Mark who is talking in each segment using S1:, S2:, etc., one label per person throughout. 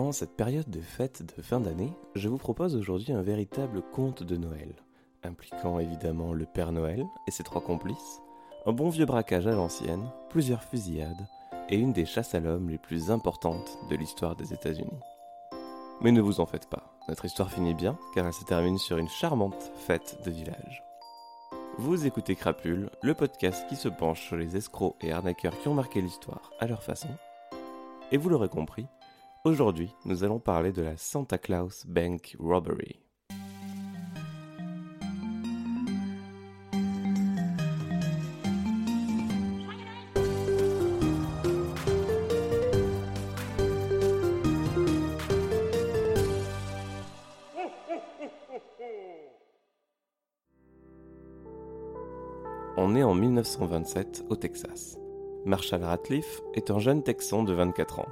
S1: En cette période de fête de fin d'année, je vous propose aujourd'hui un véritable conte de Noël, impliquant évidemment le Père Noël et ses trois complices, un bon vieux braquage à l'ancienne, plusieurs fusillades et une des chasses à l'homme les plus importantes de l'histoire des États-Unis. Mais ne vous en faites pas, notre histoire finit bien car elle se termine sur une charmante fête de village. Vous écoutez Crapule, le podcast qui se penche sur les escrocs et arnaqueurs qui ont marqué l'histoire à leur façon. Et vous l'aurez compris, Aujourd'hui, nous allons parler de la Santa Claus Bank Robbery. On est en 1927 au Texas. Marshall Ratliff est un jeune Texan de 24 ans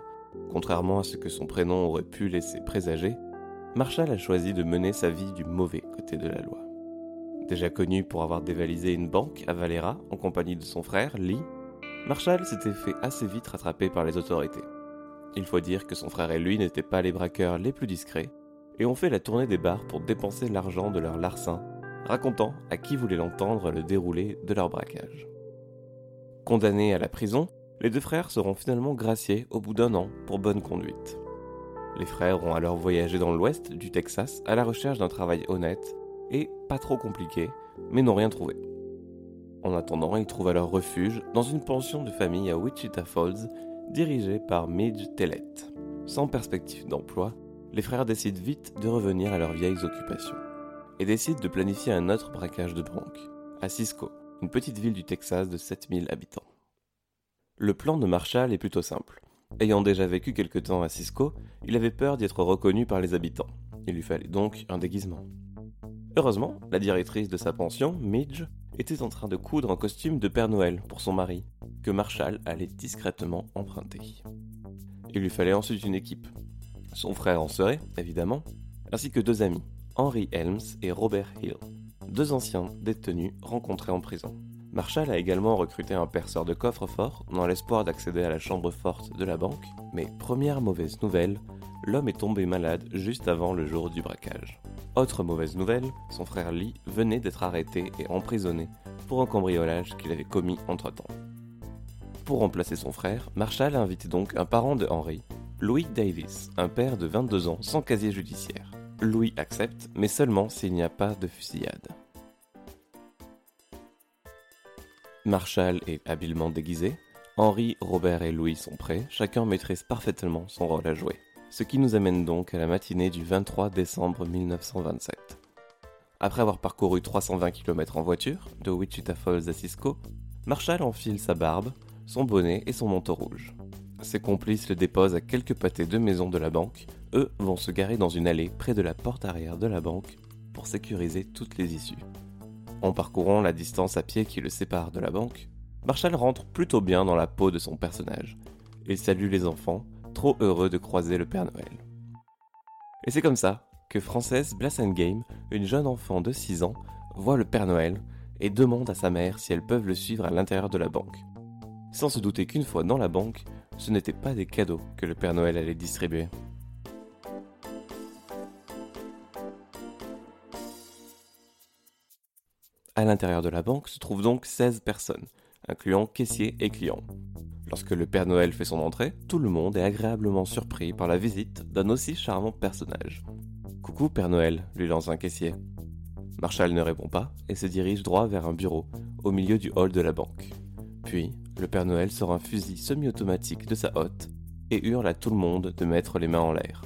S1: Contrairement à ce que son prénom aurait pu laisser présager, Marshall a choisi de mener sa vie du mauvais côté de la loi. Déjà connu pour avoir dévalisé une banque à Valera en compagnie de son frère, Lee, Marshall s'était fait assez vite rattraper par les autorités. Il faut dire que son frère et lui n'étaient pas les braqueurs les plus discrets et ont fait la tournée des bars pour dépenser l'argent de leur larcin, racontant à qui voulait l'entendre le déroulé de leur braquage. Condamnés à la prison, les deux frères seront finalement graciés au bout d'un an pour bonne conduite. Les frères ont alors voyagé dans l'ouest du Texas à la recherche d'un travail honnête et pas trop compliqué, mais n'ont rien trouvé. En attendant, ils trouvent alors refuge dans une pension de famille à Wichita Falls dirigée par Midge Tellett. Sans perspective d'emploi, les frères décident vite de revenir à leurs vieilles occupations et décident de planifier un autre braquage de banque à Cisco, une petite ville du Texas de 7000 habitants. Le plan de Marshall est plutôt simple. Ayant déjà vécu quelque temps à Cisco, il avait peur d'y être reconnu par les habitants. Il lui fallait donc un déguisement. Heureusement, la directrice de sa pension, Midge, était en train de coudre un costume de Père Noël pour son mari, que Marshall allait discrètement emprunter. Il lui fallait ensuite une équipe. Son frère en serait, évidemment, ainsi que deux amis, Henry Helms et Robert Hill, deux anciens détenus rencontrés en prison. Marshall a également recruté un perceur de coffre-fort dans l'espoir d'accéder à la chambre forte de la banque, mais première mauvaise nouvelle, l'homme est tombé malade juste avant le jour du braquage. Autre mauvaise nouvelle, son frère Lee venait d'être arrêté et emprisonné pour un cambriolage qu'il avait commis entre-temps. Pour remplacer son frère, Marshall a invité donc un parent de Henry, Louis Davis, un père de 22 ans sans casier judiciaire. Louis accepte, mais seulement s'il n'y a pas de fusillade. Marshall est habilement déguisé, Henri, Robert et Louis sont prêts, chacun maîtrise parfaitement son rôle à jouer. Ce qui nous amène donc à la matinée du 23 décembre 1927. Après avoir parcouru 320 km en voiture, de Wichita Falls à Cisco, Marshall enfile sa barbe, son bonnet et son manteau rouge. Ses complices le déposent à quelques pâtés de maison de la banque. Eux vont se garer dans une allée près de la porte arrière de la banque pour sécuriser toutes les issues. En parcourant la distance à pied qui le sépare de la banque, Marshall rentre plutôt bien dans la peau de son personnage. Il salue les enfants, trop heureux de croiser le Père Noël. Et c'est comme ça que Frances Blassengame, une jeune enfant de 6 ans, voit le Père Noël et demande à sa mère si elles peuvent le suivre à l'intérieur de la banque. Sans se douter qu'une fois dans la banque, ce n'étaient pas des cadeaux que le Père Noël allait distribuer. À l'intérieur de la banque se trouvent donc 16 personnes, incluant caissiers et clients. Lorsque le Père Noël fait son entrée, tout le monde est agréablement surpris par la visite d'un aussi charmant personnage. Coucou Père Noël, lui lance un caissier. Marshall ne répond pas et se dirige droit vers un bureau, au milieu du hall de la banque. Puis, le Père Noël sort un fusil semi-automatique de sa hotte et hurle à tout le monde de mettre les mains en l'air.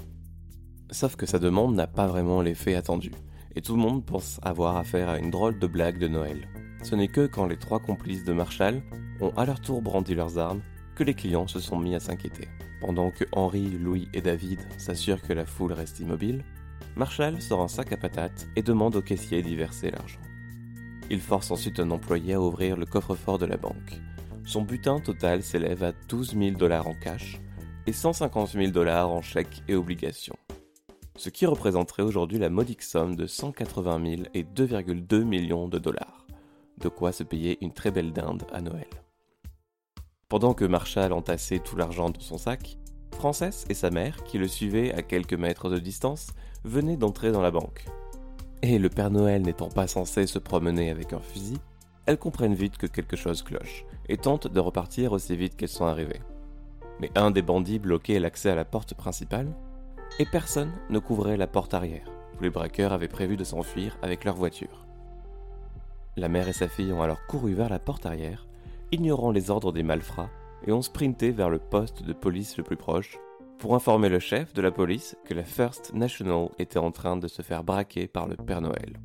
S1: Sauf que sa demande n'a pas vraiment l'effet attendu et tout le monde pense avoir affaire à une drôle de blague de Noël. Ce n'est que quand les trois complices de Marshall ont à leur tour brandi leurs armes que les clients se sont mis à s'inquiéter. Pendant que Henri, Louis et David s'assurent que la foule reste immobile, Marshall sort un sac à patates et demande au caissier d'y verser l'argent. Il force ensuite un employé à ouvrir le coffre-fort de la banque. Son butin total s'élève à 12 000 dollars en cash et 150 000 dollars en chèques et obligations ce qui représenterait aujourd'hui la modique somme de 180 000 et 2,2 millions de dollars. De quoi se payer une très belle dinde à Noël. Pendant que Marshall entassait tout l'argent dans son sac, Frances et sa mère, qui le suivaient à quelques mètres de distance, venaient d'entrer dans la banque. Et le Père Noël n'étant pas censé se promener avec un fusil, elles comprennent vite que quelque chose cloche et tentent de repartir aussi vite qu'elles sont arrivées. Mais un des bandits bloquait l'accès à la porte principale et personne ne couvrait la porte arrière, où les braqueurs avaient prévu de s'enfuir avec leur voiture. La mère et sa fille ont alors couru vers la porte arrière, ignorant les ordres des malfrats, et ont sprinté vers le poste de police le plus proche pour informer le chef de la police que la First National était en train de se faire braquer par le Père Noël.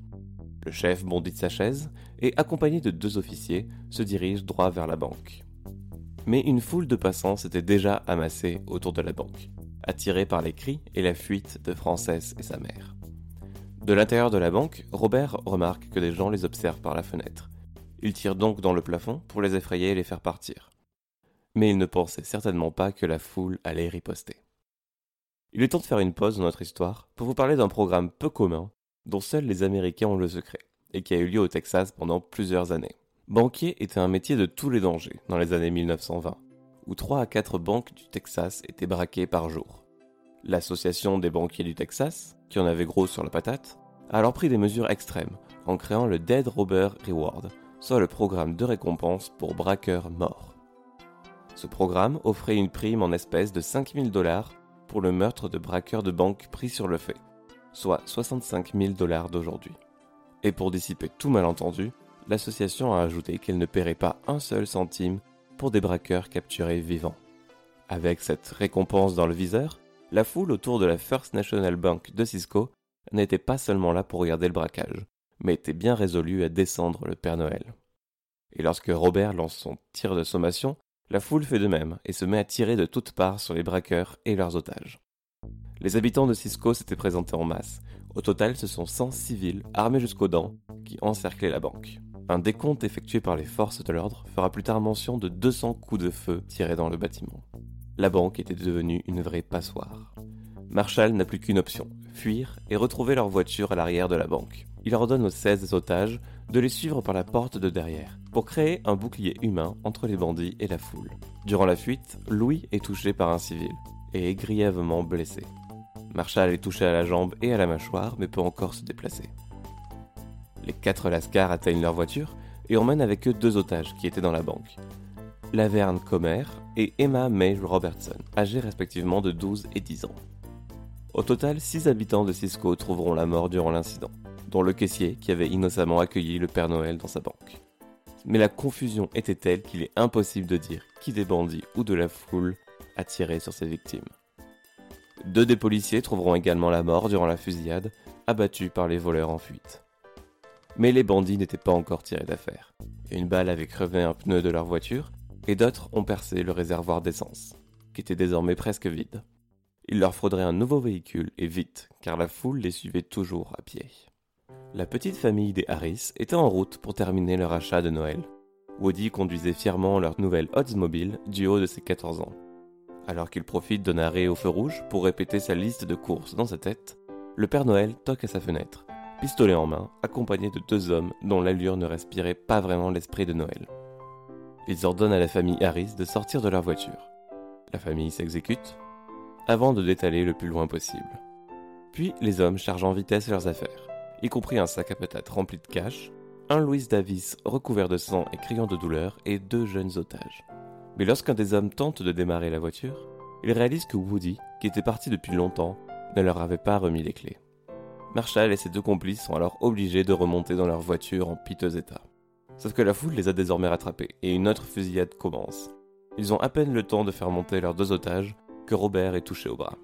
S1: Le chef bondit de sa chaise et, accompagné de deux officiers, se dirige droit vers la banque. Mais une foule de passants s'était déjà amassée autour de la banque, attirés par les cris et la fuite de Frances et sa mère. De l'intérieur de la banque, Robert remarque que des gens les observent par la fenêtre. Il tire donc dans le plafond pour les effrayer et les faire partir. Mais il ne pensait certainement pas que la foule allait riposter. Il est temps de faire une pause dans notre histoire pour vous parler d'un programme peu commun dont seuls les Américains ont le secret, et qui a eu lieu au Texas pendant plusieurs années. Banquier était un métier de tous les dangers dans les années 1920, où 3 à 4 banques du Texas étaient braquées par jour. L'Association des banquiers du Texas, qui en avait gros sur la patate, a alors pris des mesures extrêmes en créant le Dead Robber Reward, soit le programme de récompense pour braqueurs morts. Ce programme offrait une prime en espèces de 5000 dollars pour le meurtre de braqueurs de banque pris sur le fait soit 65 000 dollars d'aujourd'hui. Et pour dissiper tout malentendu, l'association a ajouté qu'elle ne paierait pas un seul centime pour des braqueurs capturés vivants. Avec cette récompense dans le viseur, la foule autour de la First National Bank de Cisco n'était pas seulement là pour regarder le braquage, mais était bien résolue à descendre le Père Noël. Et lorsque Robert lance son tir de sommation, la foule fait de même et se met à tirer de toutes parts sur les braqueurs et leurs otages. Les habitants de Cisco s'étaient présentés en masse. Au total, ce sont 100 civils, armés jusqu'aux dents, qui encerclaient la banque. Un décompte effectué par les forces de l'ordre fera plus tard mention de 200 coups de feu tirés dans le bâtiment. La banque était devenue une vraie passoire. Marshall n'a plus qu'une option, fuir et retrouver leur voiture à l'arrière de la banque. Il ordonne aux 16 otages de les suivre par la porte de derrière, pour créer un bouclier humain entre les bandits et la foule. Durant la fuite, Louis est touché par un civil et est grièvement blessé. Marshall est touché à la jambe et à la mâchoire, mais peut encore se déplacer. Les quatre lascars atteignent leur voiture et emmènent avec eux deux otages qui étaient dans la banque. Laverne Comer et Emma May Robertson, âgés respectivement de 12 et 10 ans. Au total, six habitants de Cisco trouveront la mort durant l'incident, dont le caissier qui avait innocemment accueilli le Père Noël dans sa banque. Mais la confusion était telle qu'il est impossible de dire qui des bandits ou de la foule a tiré sur ses victimes. Deux des policiers trouveront également la mort durant la fusillade, abattus par les voleurs en fuite. Mais les bandits n'étaient pas encore tirés d'affaire. Une balle avait crevé un pneu de leur voiture, et d'autres ont percé le réservoir d'essence, qui était désormais presque vide. Il leur faudrait un nouveau véhicule, et vite, car la foule les suivait toujours à pied. La petite famille des Harris était en route pour terminer leur achat de Noël. Woody conduisait fièrement leur nouvelle Oldsmobile du haut de ses 14 ans. Alors qu'il profite d'un arrêt au feu rouge pour répéter sa liste de courses dans sa tête, le Père Noël toque à sa fenêtre, pistolet en main, accompagné de deux hommes dont l'allure ne respirait pas vraiment l'esprit de Noël. Ils ordonnent à la famille Harris de sortir de leur voiture. La famille s'exécute, avant de détaler le plus loin possible. Puis les hommes chargent en vitesse leurs affaires, y compris un sac à patates rempli de cash, un Louis Davis recouvert de sang et criant de douleur et deux jeunes otages. Mais lorsqu'un des hommes tente de démarrer la voiture, il réalise que Woody, qui était parti depuis longtemps, ne leur avait pas remis les clés. Marshall et ses deux complices sont alors obligés de remonter dans leur voiture en piteux état. Sauf que la foule les a désormais rattrapés et une autre fusillade commence. Ils ont à peine le temps de faire monter leurs deux otages que Robert est touché au bras.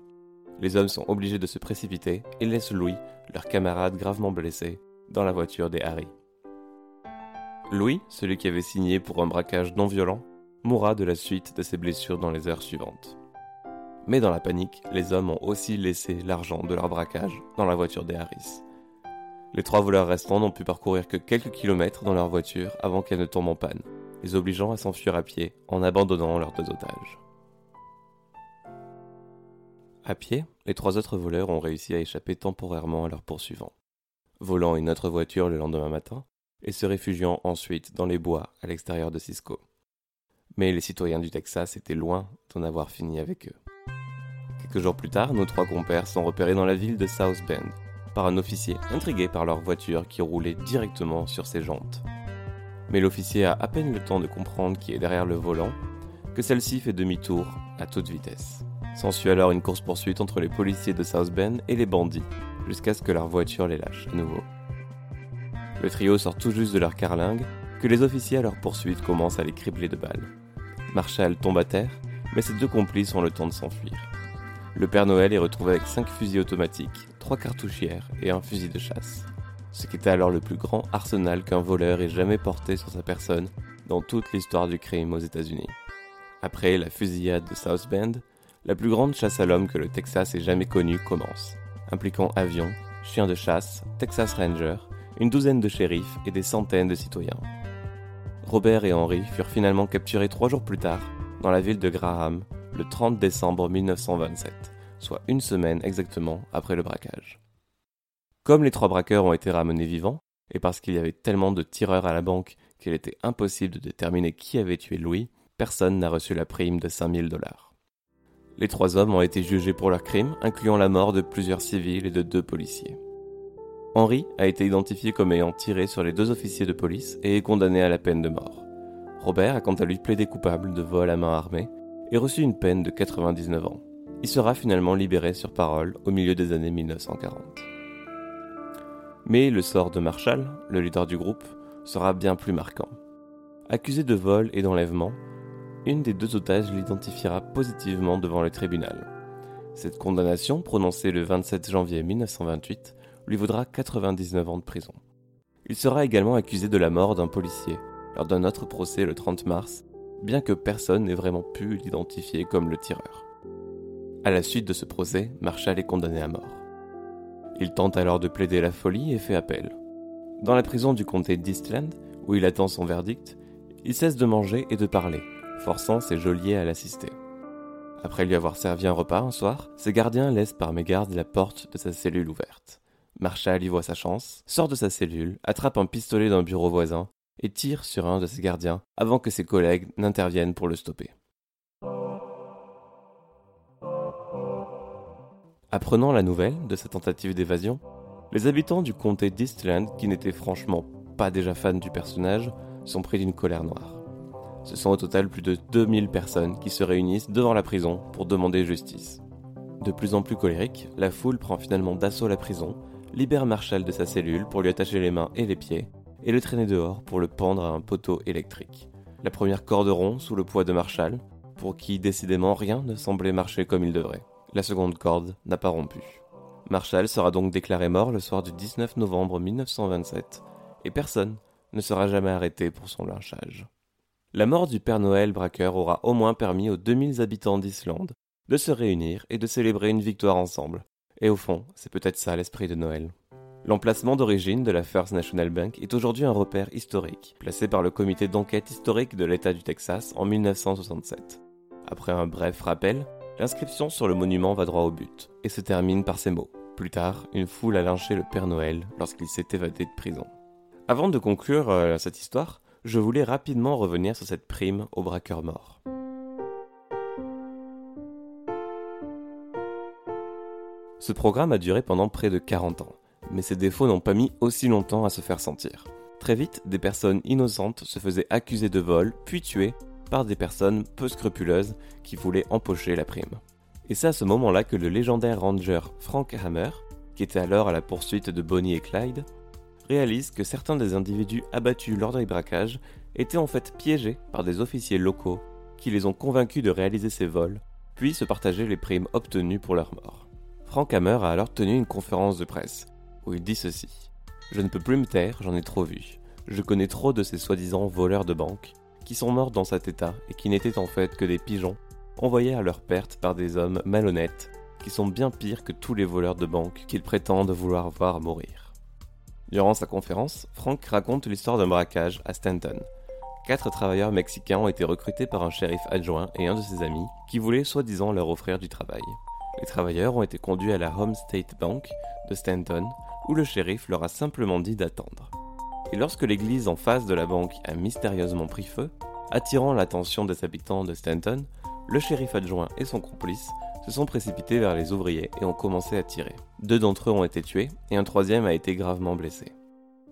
S1: Les hommes sont obligés de se précipiter et laissent Louis, leur camarade gravement blessé, dans la voiture des Harry. Louis, celui qui avait signé pour un braquage non violent, mourra de la suite de ses blessures dans les heures suivantes. Mais dans la panique, les hommes ont aussi laissé l'argent de leur braquage dans la voiture des Harris. Les trois voleurs restants n'ont pu parcourir que quelques kilomètres dans leur voiture avant qu'elle ne tombe en panne, les obligeant à s'enfuir à pied en abandonnant leurs deux otages. À pied, les trois autres voleurs ont réussi à échapper temporairement à leurs poursuivants, volant une autre voiture le lendemain matin et se réfugiant ensuite dans les bois à l'extérieur de Cisco mais les citoyens du Texas étaient loin d'en avoir fini avec eux. Quelques jours plus tard, nos trois compères sont repérés dans la ville de South Bend par un officier intrigué par leur voiture qui roulait directement sur ses jantes. Mais l'officier a à peine le temps de comprendre qui est derrière le volant que celle-ci fait demi-tour à toute vitesse. S'ensuit alors une course-poursuite entre les policiers de South Bend et les bandits, jusqu'à ce que leur voiture les lâche à nouveau. Le trio sort tout juste de leur carlingue que les officiers à leur poursuite commencent à les cribler de balles. Marshall tombe à terre, mais ses deux complices ont le temps de s'enfuir. Le Père Noël est retrouvé avec cinq fusils automatiques, trois cartouchières et un fusil de chasse. Ce qui était alors le plus grand arsenal qu'un voleur ait jamais porté sur sa personne dans toute l'histoire du crime aux États-Unis. Après la fusillade de South Bend, la plus grande chasse à l'homme que le Texas ait jamais connue commence, impliquant avions, chiens de chasse, Texas Rangers, une douzaine de shérifs et des centaines de citoyens. Robert et Henry furent finalement capturés trois jours plus tard dans la ville de Graham le 30 décembre 1927, soit une semaine exactement après le braquage. Comme les trois braqueurs ont été ramenés vivants, et parce qu'il y avait tellement de tireurs à la banque qu'il était impossible de déterminer qui avait tué Louis, personne n'a reçu la prime de 5000 dollars. Les trois hommes ont été jugés pour leurs crimes, incluant la mort de plusieurs civils et de deux policiers. Henry a été identifié comme ayant tiré sur les deux officiers de police et est condamné à la peine de mort. Robert a quant à lui plaidé coupable de vol à main armée et reçu une peine de 99 ans. Il sera finalement libéré sur parole au milieu des années 1940. Mais le sort de Marshall, le leader du groupe, sera bien plus marquant. Accusé de vol et d'enlèvement, une des deux otages l'identifiera positivement devant le tribunal. Cette condamnation, prononcée le 27 janvier 1928, lui vaudra 99 ans de prison. Il sera également accusé de la mort d'un policier lors d'un autre procès le 30 mars, bien que personne n'ait vraiment pu l'identifier comme le tireur. À la suite de ce procès, Marshall est condamné à mort. Il tente alors de plaider la folie et fait appel. Dans la prison du comté d'Eastland, où il attend son verdict, il cesse de manger et de parler, forçant ses geôliers à l'assister. Après lui avoir servi un repas un soir, ses gardiens laissent par mégarde la porte de sa cellule ouverte. Marshall y voit sa chance, sort de sa cellule, attrape un pistolet d'un bureau voisin et tire sur un de ses gardiens avant que ses collègues n'interviennent pour le stopper. Apprenant la nouvelle de sa tentative d'évasion, les habitants du comté d'Eastland, qui n'étaient franchement pas déjà fans du personnage, sont pris d'une colère noire. Ce sont au total plus de 2000 personnes qui se réunissent devant la prison pour demander justice. De plus en plus colérique, la foule prend finalement d'assaut la prison, libère Marshall de sa cellule pour lui attacher les mains et les pieds, et le traîner dehors pour le pendre à un poteau électrique. La première corde rompt sous le poids de Marshall, pour qui décidément rien ne semblait marcher comme il devrait. La seconde corde n'a pas rompu. Marshall sera donc déclaré mort le soir du 19 novembre 1927, et personne ne sera jamais arrêté pour son lynchage. La mort du Père Noël braqueur aura au moins permis aux 2000 habitants d'Islande de se réunir et de célébrer une victoire ensemble. Et au fond, c'est peut-être ça l'esprit de Noël. L'emplacement d'origine de la First National Bank est aujourd'hui un repère historique, placé par le comité d'enquête historique de l'État du Texas en 1967. Après un bref rappel, l'inscription sur le monument va droit au but, et se termine par ces mots. Plus tard, une foule a lynché le Père Noël lorsqu'il s'est évadé de prison. Avant de conclure euh, cette histoire, je voulais rapidement revenir sur cette prime au braqueur mort. Ce programme a duré pendant près de 40 ans, mais ses défauts n'ont pas mis aussi longtemps à se faire sentir. Très vite, des personnes innocentes se faisaient accuser de vol, puis tuer par des personnes peu scrupuleuses qui voulaient empocher la prime. Et c'est à ce moment-là que le légendaire ranger Frank Hammer, qui était alors à la poursuite de Bonnie et Clyde, réalise que certains des individus abattus lors des braquages étaient en fait piégés par des officiers locaux qui les ont convaincus de réaliser ces vols, puis se partager les primes obtenues pour leur mort. Frank Hammer a alors tenu une conférence de presse, où il dit ceci. Je ne peux plus me taire, j'en ai trop vu. Je connais trop de ces soi-disant voleurs de banque, qui sont morts dans cet état et qui n'étaient en fait que des pigeons, envoyés à leur perte par des hommes malhonnêtes, qui sont bien pires que tous les voleurs de banque qu'ils prétendent vouloir voir mourir. Durant sa conférence, Frank raconte l'histoire d'un braquage à Stanton. Quatre travailleurs mexicains ont été recrutés par un shérif adjoint et un de ses amis qui voulaient soi-disant leur offrir du travail. Les travailleurs ont été conduits à la Home State Bank de Stanton où le shérif leur a simplement dit d'attendre. Et lorsque l'église en face de la banque a mystérieusement pris feu, attirant l'attention des habitants de Stanton, le shérif adjoint et son complice se sont précipités vers les ouvriers et ont commencé à tirer. Deux d'entre eux ont été tués et un troisième a été gravement blessé.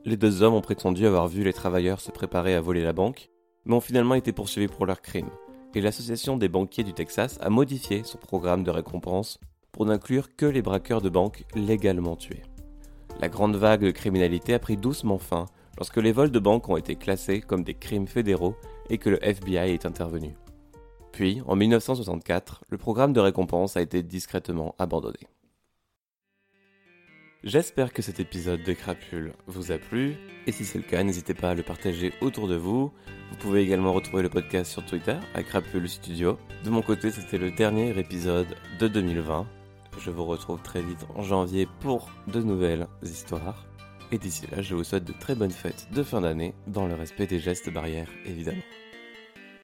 S1: Les deux hommes ont prétendu avoir vu les travailleurs se préparer à voler la banque, mais ont finalement été poursuivis pour leur crime, et l'Association des banquiers du Texas a modifié son programme de récompense pour n'inclure que les braqueurs de banques légalement tués. La grande vague de criminalité a pris doucement fin lorsque les vols de banques ont été classés comme des crimes fédéraux et que le FBI est intervenu. Puis, en 1964, le programme de récompense a été discrètement abandonné. J'espère que cet épisode de Crapule vous a plu, et si c'est le cas, n'hésitez pas à le partager autour de vous. Vous pouvez également retrouver le podcast sur Twitter, à Crapule Studio. De mon côté, c'était le dernier épisode de 2020. Je vous retrouve très vite en janvier pour de nouvelles histoires. Et d'ici là, je vous souhaite de très bonnes fêtes de fin d'année, dans le respect des gestes barrières, évidemment.